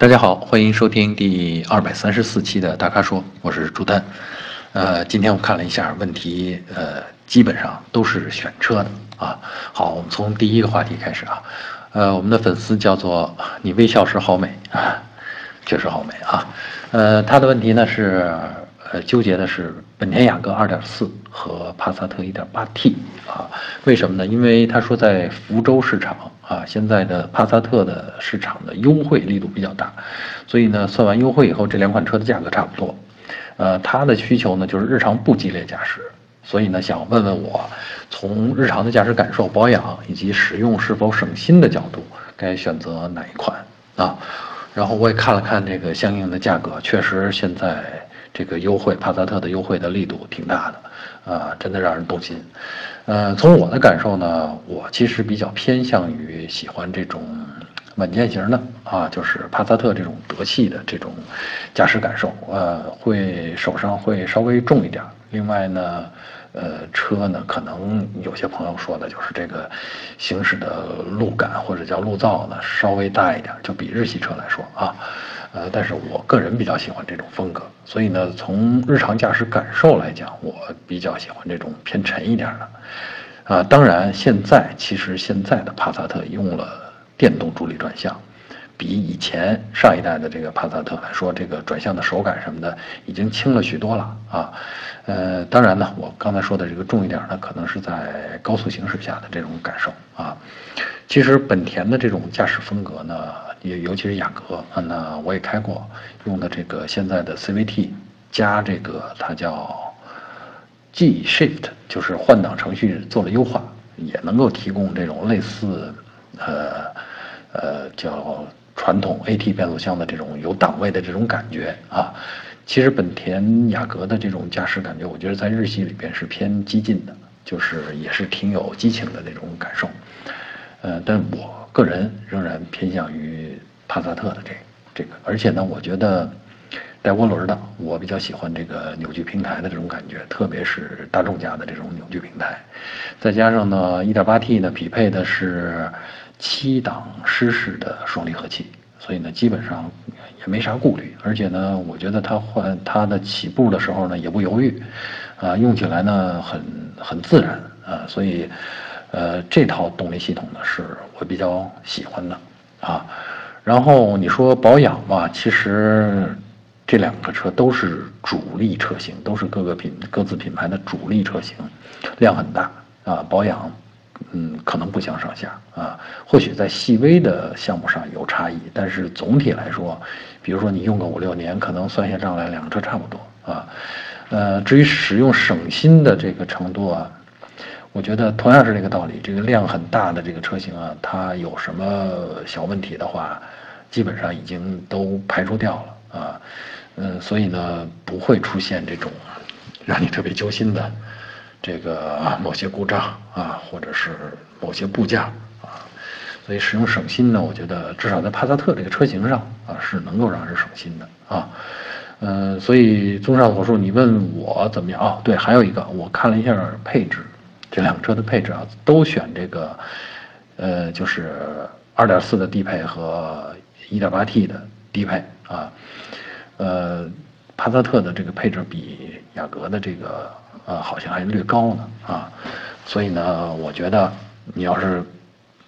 大家好，欢迎收听第二百三十四期的大咖说，我是朱丹。呃，今天我看了一下问题，呃，基本上都是选车的啊。好，我们从第一个话题开始啊。呃，我们的粉丝叫做你微笑时好美啊，确实好美啊。呃，他的问题呢是，呃，纠结的是本田雅阁二点四和帕萨特一点八 T 啊。为什么呢？因为他说在福州市场。啊，现在的帕萨特的市场的优惠力度比较大，所以呢，算完优惠以后，这两款车的价格差不多。呃，他的需求呢就是日常不激烈驾驶，所以呢，想问问我，从日常的驾驶感受、保养以及使用是否省心的角度，该选择哪一款啊？然后我也看了看这个相应的价格，确实现在这个优惠，帕萨特的优惠的力度挺大的，啊，真的让人动心。呃，从我的感受呢，我其实比较偏向于喜欢这种稳健型的啊，就是帕萨特这种德系的这种驾驶感受，呃，会手上会稍微重一点。另外呢，呃，车呢可能有些朋友说的就是这个行驶的路感或者叫路噪呢稍微大一点，就比日系车来说啊。呃，但是我个人比较喜欢这种风格，所以呢，从日常驾驶感受来讲，我比较喜欢这种偏沉一点的。啊，当然，现在其实现在的帕萨特用了电动助力转向，比以前上一代的这个帕萨特来说，这个转向的手感什么的已经轻了许多了啊。呃，当然呢，我刚才说的这个重一点呢，可能是在高速行驶下的这种感受啊。其实本田的这种驾驶风格呢。也尤其是雅阁啊，那我也开过，用的这个现在的 CVT 加这个它叫 G Shift，就是换挡程序做了优化，也能够提供这种类似，呃呃叫传统 AT 变速箱的这种有档位的这种感觉啊。其实本田雅阁的这种驾驶感觉，我觉得在日系里边是偏激进的，就是也是挺有激情的那种感受。呃，但我个人仍然偏向于帕萨特的这这个，而且呢，我觉得带涡轮的，我比较喜欢这个扭矩平台的这种感觉，特别是大众家的这种扭矩平台，再加上呢，1.8T 呢匹配的是七档湿式的双离合器，所以呢，基本上也没啥顾虑，而且呢，我觉得它换它的起步的时候呢也不犹豫，啊，用起来呢很很自然啊，所以。呃，这套动力系统呢是我比较喜欢的啊。然后你说保养吧，其实这两个车都是主力车型，都是各个品各自品牌的主力车型，量很大啊。保养，嗯，可能不相上下啊。或许在细微的项目上有差异，但是总体来说，比如说你用个五六年，可能算下账来，两个车差不多啊。呃，至于使用省心的这个程度啊。我觉得同样是这个道理，这个量很大的这个车型啊，它有什么小问题的话，基本上已经都排除掉了啊，嗯，所以呢，不会出现这种让你特别揪心的这个某些故障啊，或者是某些部件啊，所以使用省心呢，我觉得至少在帕萨特这个车型上啊，是能够让人省心的啊，嗯，所以综上所述，你问我怎么样啊？对，还有一个，我看了一下配置。这两个车的配置啊，都选这个，呃，就是二点四的低配和一点八 T 的低配啊，呃，帕萨特的这个配置比雅阁的这个呃好像还略高呢啊，所以呢，我觉得你要是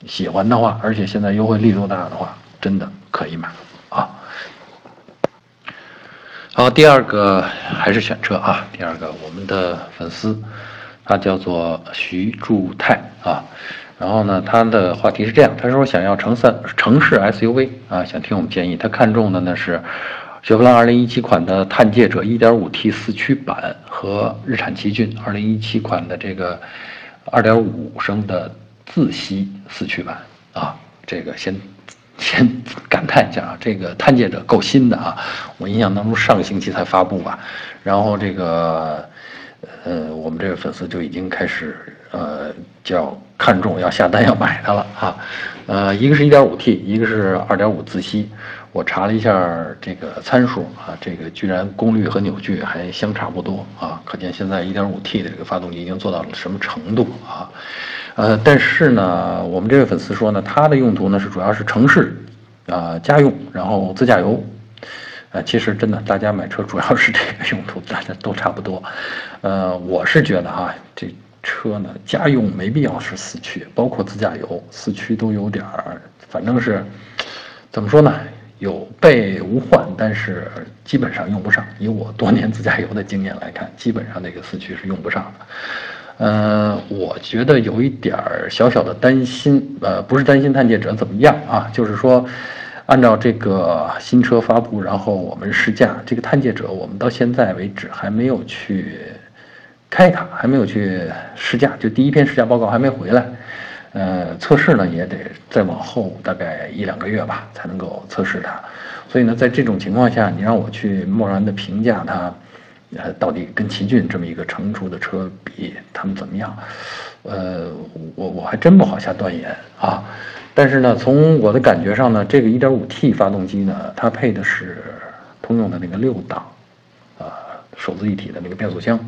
喜欢的话，而且现在优惠力度大的话，真的可以买啊。好，第二个还是选车啊，第二个我们的粉丝。他叫做徐柱泰啊，然后呢，他的话题是这样，他说想要城三城市 SUV 啊，想听我们建议。他看中的呢是雪佛兰2017款的探界者 1.5T 四驱版和日产奇骏2017款的这个2.5升的自吸四驱版啊。这个先先感叹一下啊，这个探界者够新的啊，我印象当中上个星期才发布吧，然后这个。呃，我们这个粉丝就已经开始呃叫看中要下单要买它了哈，呃，一个是一点五 T，一个是二点五自吸，我查了一下这个参数啊，这个居然功率和扭矩还相差不多啊，可见现在一点五 T 的这个发动机已经做到了什么程度啊？呃，但是呢，我们这位粉丝说呢，它的用途呢是主要是城市啊，家用，然后自驾游，呃，其实真的，大家买车主要是这个用途，大家都差不多。呃，我是觉得哈，这车呢，家用没必要是四驱，包括自驾游，四驱都有点儿，反正是怎么说呢，有备无患，但是基本上用不上。以我多年自驾游的经验来看，基本上那个四驱是用不上的。呃，我觉得有一点儿小小的担心，呃，不是担心探界者怎么样啊，就是说，按照这个新车发布，然后我们试驾这个探界者，我们到现在为止还没有去开它，还没有去试驾，就第一篇试驾报告还没回来，呃，测试呢也得再往后大概一两个月吧才能够测试它，所以呢，在这种情况下，你让我去贸然的评价它。呃，到底跟奇骏这么一个成熟的车比，他们怎么样？呃，我我还真不好下断言啊。但是呢，从我的感觉上呢，这个 1.5T 发动机呢，它配的是通用的那个六档，啊，手自一体的那个变速箱。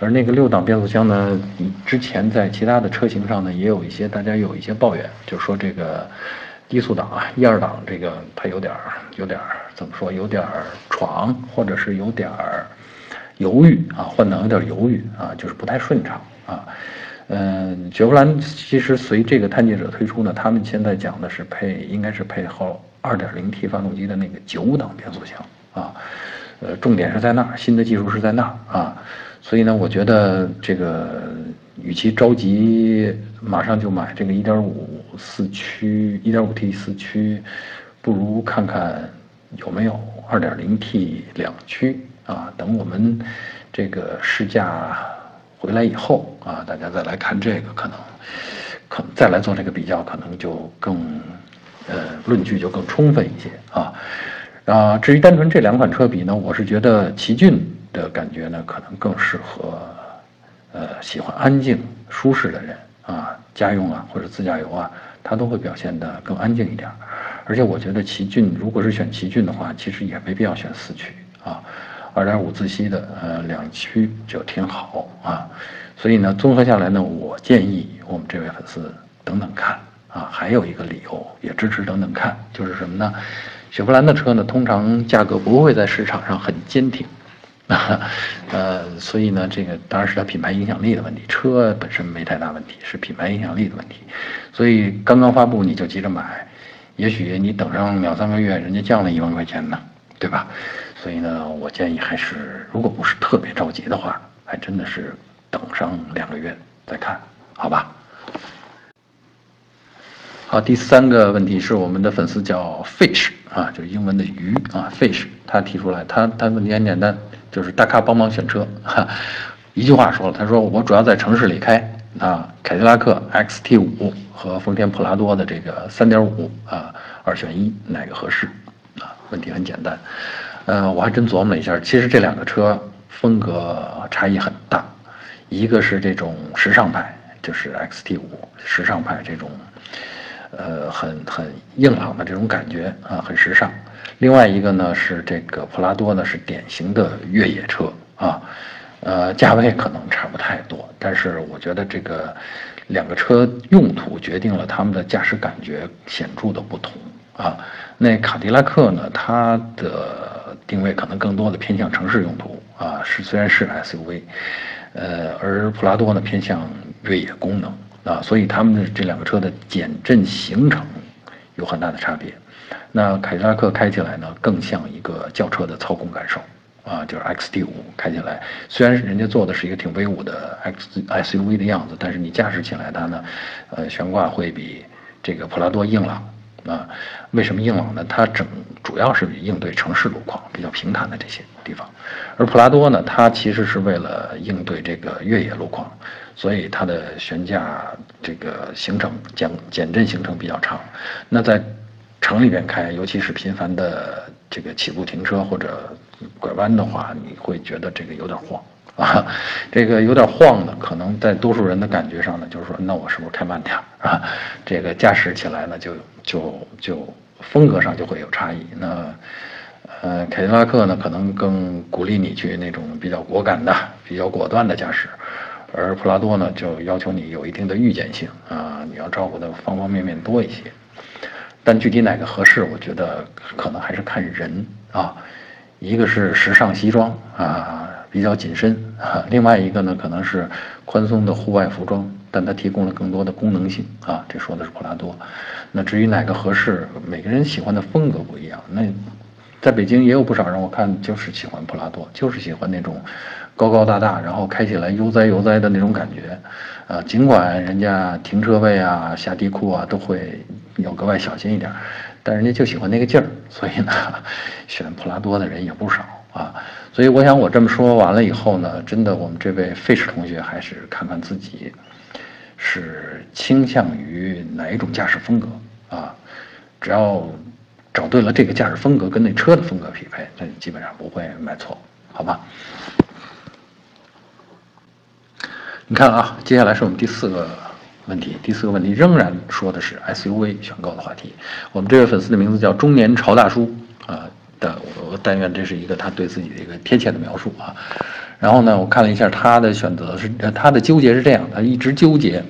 而那个六档变速箱呢，之前在其他的车型上呢，也有一些大家有一些抱怨，就是说这个低速档啊，一二档这个它有点儿有点儿怎么说，有点儿闯，或者是有点儿。犹豫啊，换挡有点犹豫啊，就是不太顺畅啊。嗯，雪佛兰其实随这个探界者推出呢，他们现在讲的是配，应该是配后 2.0T 发动机的那个九档变速箱啊。呃，重点是在那儿，新的技术是在那儿啊。所以呢，我觉得这个与其着急马上就买这个1.5四驱、1.5T 四驱，不如看看有没有 2.0T 两驱。啊，等我们这个试驾回来以后啊，大家再来看这个，可能可再来做这个比较，可能就更呃论据就更充分一些啊。啊，至于单纯这两款车比呢，我是觉得奇骏的感觉呢，可能更适合呃喜欢安静舒适的人啊，家用啊或者自驾游啊，它都会表现得更安静一点。而且我觉得奇骏如果是选奇骏的话，其实也没必要选四驱啊。二点五自吸的，呃，两驱就挺好啊，所以呢，综合下来呢，我建议我们这位粉丝等等看啊。还有一个理由也支持等等看，就是什么呢？雪佛兰的车呢，通常价格不会在市场上很坚挺，呃，所以呢，这个当然是它品牌影响力的问题，车本身没太大问题，是品牌影响力的问题。所以刚刚发布你就急着买，也许你等上两三个月，人家降了一万块钱呢，对吧？所以呢，我建议还是，如果不是特别着急的话，还真的是等上两个月再看，好吧？好，第三个问题是我们的粉丝叫 fish 啊，就是英文的鱼啊，fish，他提出来，他他问题很简单，就是大咖帮忙选车，哈，一句话说了，他说我主要在城市里开啊，凯迪拉克 XT 五和丰田普拉多的这个三点五啊，二选一，哪个合适？啊，问题很简单。呃，我还真琢磨了一下，其实这两个车风格差异很大，一个是这种时尚派，就是 XT 五时尚派这种，呃，很很硬朗的这种感觉啊，很时尚；另外一个呢是这个普拉多呢，是典型的越野车啊，呃，价位可能差不太多，但是我觉得这个两个车用途决定了他们的驾驶感觉显著的不同啊。那卡迪拉克呢，它的定位可能更多的偏向城市用途啊，是虽然是 SUV，呃，而普拉多呢偏向越野功能啊，所以他们的这两个车的减震行程有很大的差别。那凯迪拉克开起来呢更像一个轿车的操控感受啊，就是 XT5 开起来，虽然人家做的是一个挺威武的 X SUV 的样子，但是你驾驶起来它呢，呃，悬挂会比这个普拉多硬朗。啊，为什么硬朗呢？它整主要是应对城市路况比较平坦的这些地方，而普拉多呢，它其实是为了应对这个越野路况，所以它的悬架这个行程减减震行程比较长。那在城里边开，尤其是频繁的这个起步停车或者拐弯的话，你会觉得这个有点晃。啊，这个有点晃的，可能在多数人的感觉上呢，就是说，那我是不是开慢点儿啊？这个驾驶起来呢，就就就风格上就会有差异。那呃，凯迪拉克呢，可能更鼓励你去那种比较果敢的、比较果断的驾驶，而普拉多呢，就要求你有一定的预见性啊，你要照顾的方方面面多一些。但具体哪个合适，我觉得可能还是看人啊。一个是时尚西装啊，比较紧身啊；另外一个呢，可能是宽松的户外服装，但它提供了更多的功能性啊。这说的是普拉多。那至于哪个合适，每个人喜欢的风格不一样。那在北京也有不少人，我看就是喜欢普拉多，就是喜欢那种高高大大，然后开起来悠哉悠哉的那种感觉。啊，尽管人家停车位啊、下地库啊都会要格外小心一点，但人家就喜欢那个劲儿，所以呢，选普拉多的人也不少啊。所以我想我这么说完了以后呢，真的我们这位费氏同学还是看看自己是倾向于哪一种驾驶风格啊，只要找对了这个驾驶风格跟那车的风格匹配，那基本上不会买错，好吧？你看啊，接下来是我们第四个问题。第四个问题仍然说的是 SUV 选购的话题。我们这位粉丝的名字叫中年潮大叔啊的，我但愿这是一个他对自己的一个贴切的描述啊。然后呢，我看了一下他的选择是，他的纠结是这样的，一直纠结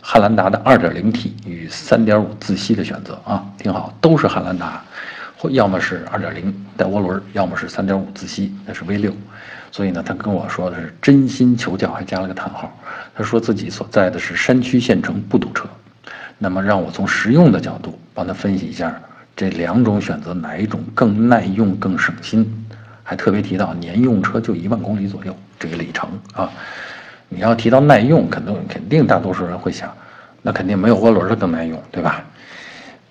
汉兰达的 2.0T 与3.5自吸的选择啊，挺好，都是汉兰达，或要么是2.0带涡轮，要么是3.5自吸，那是 V6。所以呢，他跟我说的是真心求教，还加了个叹号。他说自己所在的是山区县城，不堵车。那么让我从实用的角度帮他分析一下这两种选择哪一种更耐用、更省心。还特别提到年用车就一万公里左右这个里程啊。你要提到耐用，肯定肯定大多数人会想，那肯定没有涡轮的更耐用，对吧？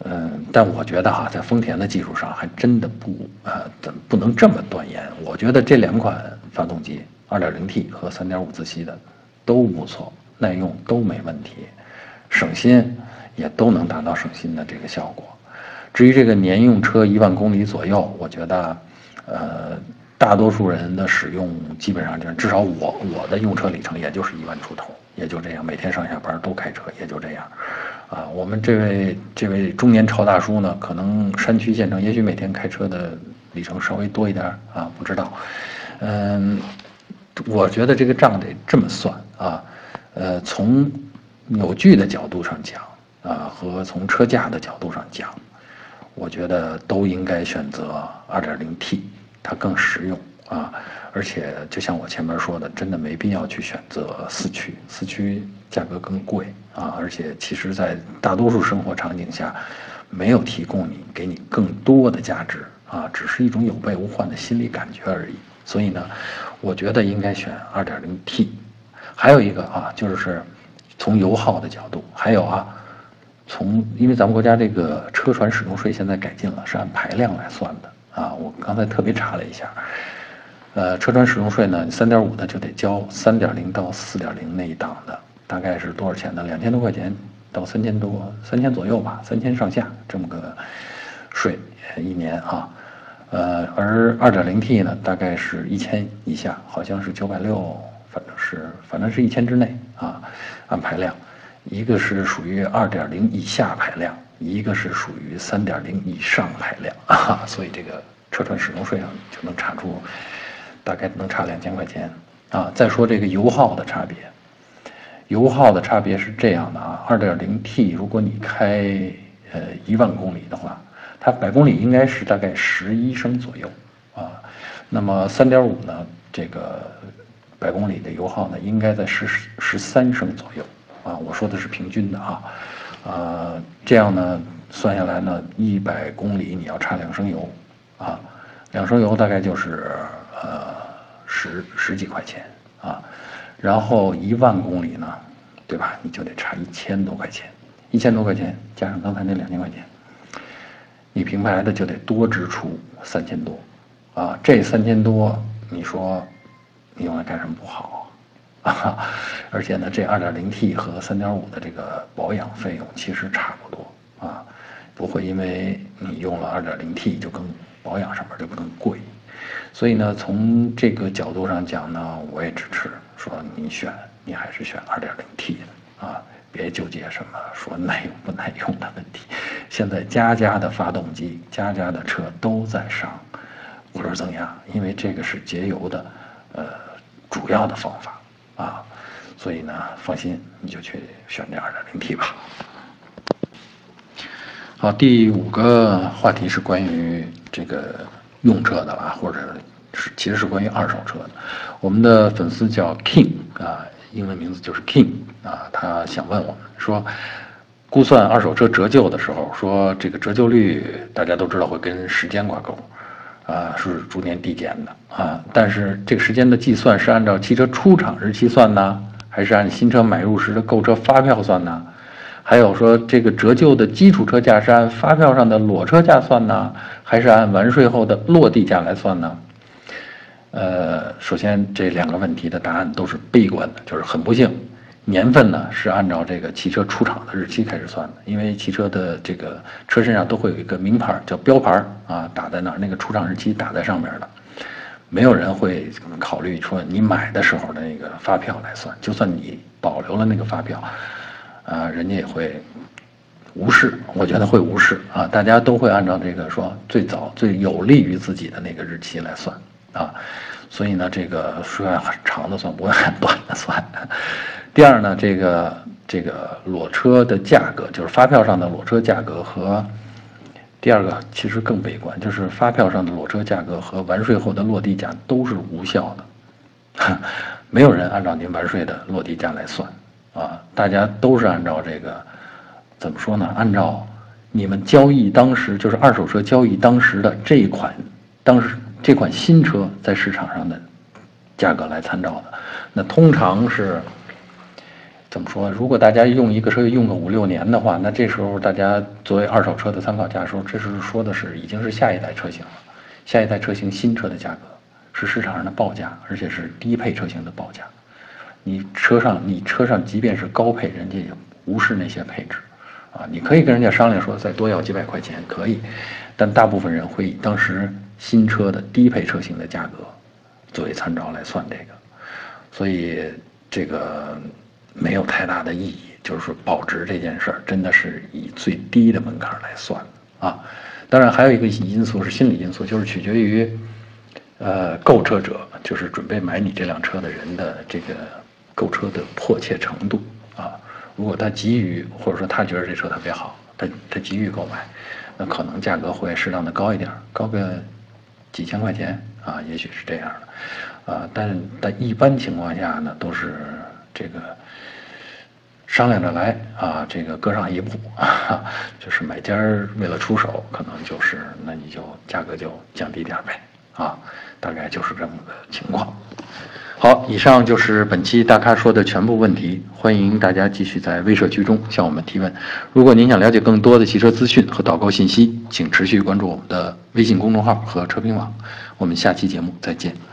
嗯，但我觉得哈，在丰田的技术上还真的不呃，怎不能这么断言？我觉得这两款发动机，2.0T 和3.5自吸的都不错，耐用都没问题，省心也都能达到省心的这个效果。至于这个年用车一万公里左右，我觉得，呃，大多数人的使用基本上就是，至少我我的用车里程也就是一万出头，也就这样，每天上下班都开车，也就这样。啊，我们这位这位中年超大叔呢，可能山区县城，也许每天开车的里程稍微多一点啊，不知道。嗯，我觉得这个账得这么算啊，呃，从扭矩的角度上讲啊，和从车价的角度上讲，我觉得都应该选择 2.0T，它更实用啊。而且就像我前面说的，真的没必要去选择四驱，四驱价格更贵啊！而且其实，在大多数生活场景下，没有提供你给你更多的价值啊，只是一种有备无患的心理感觉而已。所以呢，我觉得应该选 2.0T。还有一个啊，就是从油耗的角度，还有啊，从因为咱们国家这个车船使用税现在改进了，是按排量来算的啊。我刚才特别查了一下。呃，车船使用税呢，三点五的就得交三点零到四点零那一档的，大概是多少钱呢？两千多块钱到三千多，三千左右吧，三千上下这么个税一年啊。呃，而二点零 T 呢，大概是一千以下，好像是九百六，反正是反正是一千之内啊，按排量，一个是属于二点零以下排量，一个是属于三点零以上排量啊，所以这个车船使用税上就能查出。大概能差两千块钱啊！再说这个油耗的差别，油耗的差别是这样的啊：二点零 T，如果你开呃一万公里的话，它百公里应该是大概十一升左右啊。那么三点五呢，这个百公里的油耗呢，应该在十十三升左右啊。我说的是平均的啊，呃，这样呢算下来呢，一百公里你要差两升油啊，两升油大概就是。呃，十十几块钱啊，然后一万公里呢，对吧？你就得差一千多块钱，一千多块钱加上刚才那两千块钱，你平排的就得多支出三千多，啊，这三千多，你说你用来干什么不好啊？而且呢，这二点零 T 和三点五的这个保养费用其实差不多啊，不会因为你用了二点零 T 就更保养上面就更贵。所以呢，从这个角度上讲呢，我也支持说你选，你还是选 2.0T 的啊，别纠结什么说耐用不耐用的问题。现在家家的发动机、家家的车都在上涡轮增压，因为这个是节油的，呃，主要的方法。所以呢，放心，你就去选这 2.0T 吧。好，第五个话题是关于这个用车的啦，或者是其实是关于二手车的。我们的粉丝叫 King 啊，英文名字就是 King 啊，他想问我们说，估算二手车折旧的时候，说这个折旧率大家都知道会跟时间挂钩，啊，是逐年递减的啊，但是这个时间的计算是按照汽车出厂日期算呢，还是按新车买入时的购车发票算呢？还有说，这个折旧的基础车价是按发票上的裸车价算呢，还是按完税后的落地价来算呢？呃，首先这两个问题的答案都是悲观的，就是很不幸，年份呢是按照这个汽车出厂的日期开始算的，因为汽车的这个车身上都会有一个名牌叫标牌啊，打在那儿，那个出厂日期打在上面的，没有人会考虑说你买的时候的那个发票来算，就算你保留了那个发票。啊，人家也会无视，我觉得会无视啊，大家都会按照这个说最早最有利于自己的那个日期来算啊，所以呢，这个是按很长的算，不会很短的算。第二呢，这个这个裸车的价格，就是发票上的裸车价格和第二个其实更悲观，就是发票上的裸车价格和完税后的落地价都是无效的，没有人按照您完税的落地价来算。啊，大家都是按照这个，怎么说呢？按照你们交易当时就是二手车交易当时的这一款，当时这款新车在市场上的价格来参照的。那通常是怎么说？如果大家用一个车用个五六年的话，那这时候大家作为二手车的参考价时候，这是说的是已经是下一代车型了，下一代车型新车的价格是市场上的报价，而且是低配车型的报价。你车上，你车上即便是高配，人家也无视那些配置，啊，你可以跟人家商量说再多要几百块钱可以，但大部分人会以当时新车的低配车型的价格作为参照来算这个，所以这个没有太大的意义。就是说保值这件事儿真的是以最低的门槛来算啊。当然还有一个因素是心理因素，就是取决于呃购车者，就是准备买你这辆车的人的这个。购车的迫切程度啊，如果他急于或者说他觉得这车特别好，他他急于购买，那可能价格会适当的高一点，高个几千块钱啊，也许是这样的，啊，但但一般情况下呢，都是这个商量着来啊，这个各上一步，就是买家为了出手，可能就是那你就价格就降低点呗，啊，大概就是这么个情况。好，以上就是本期大咖说的全部问题。欢迎大家继续在微社区中向我们提问。如果您想了解更多的汽车资讯和导购信息，请持续关注我们的微信公众号和车评网。我们下期节目再见。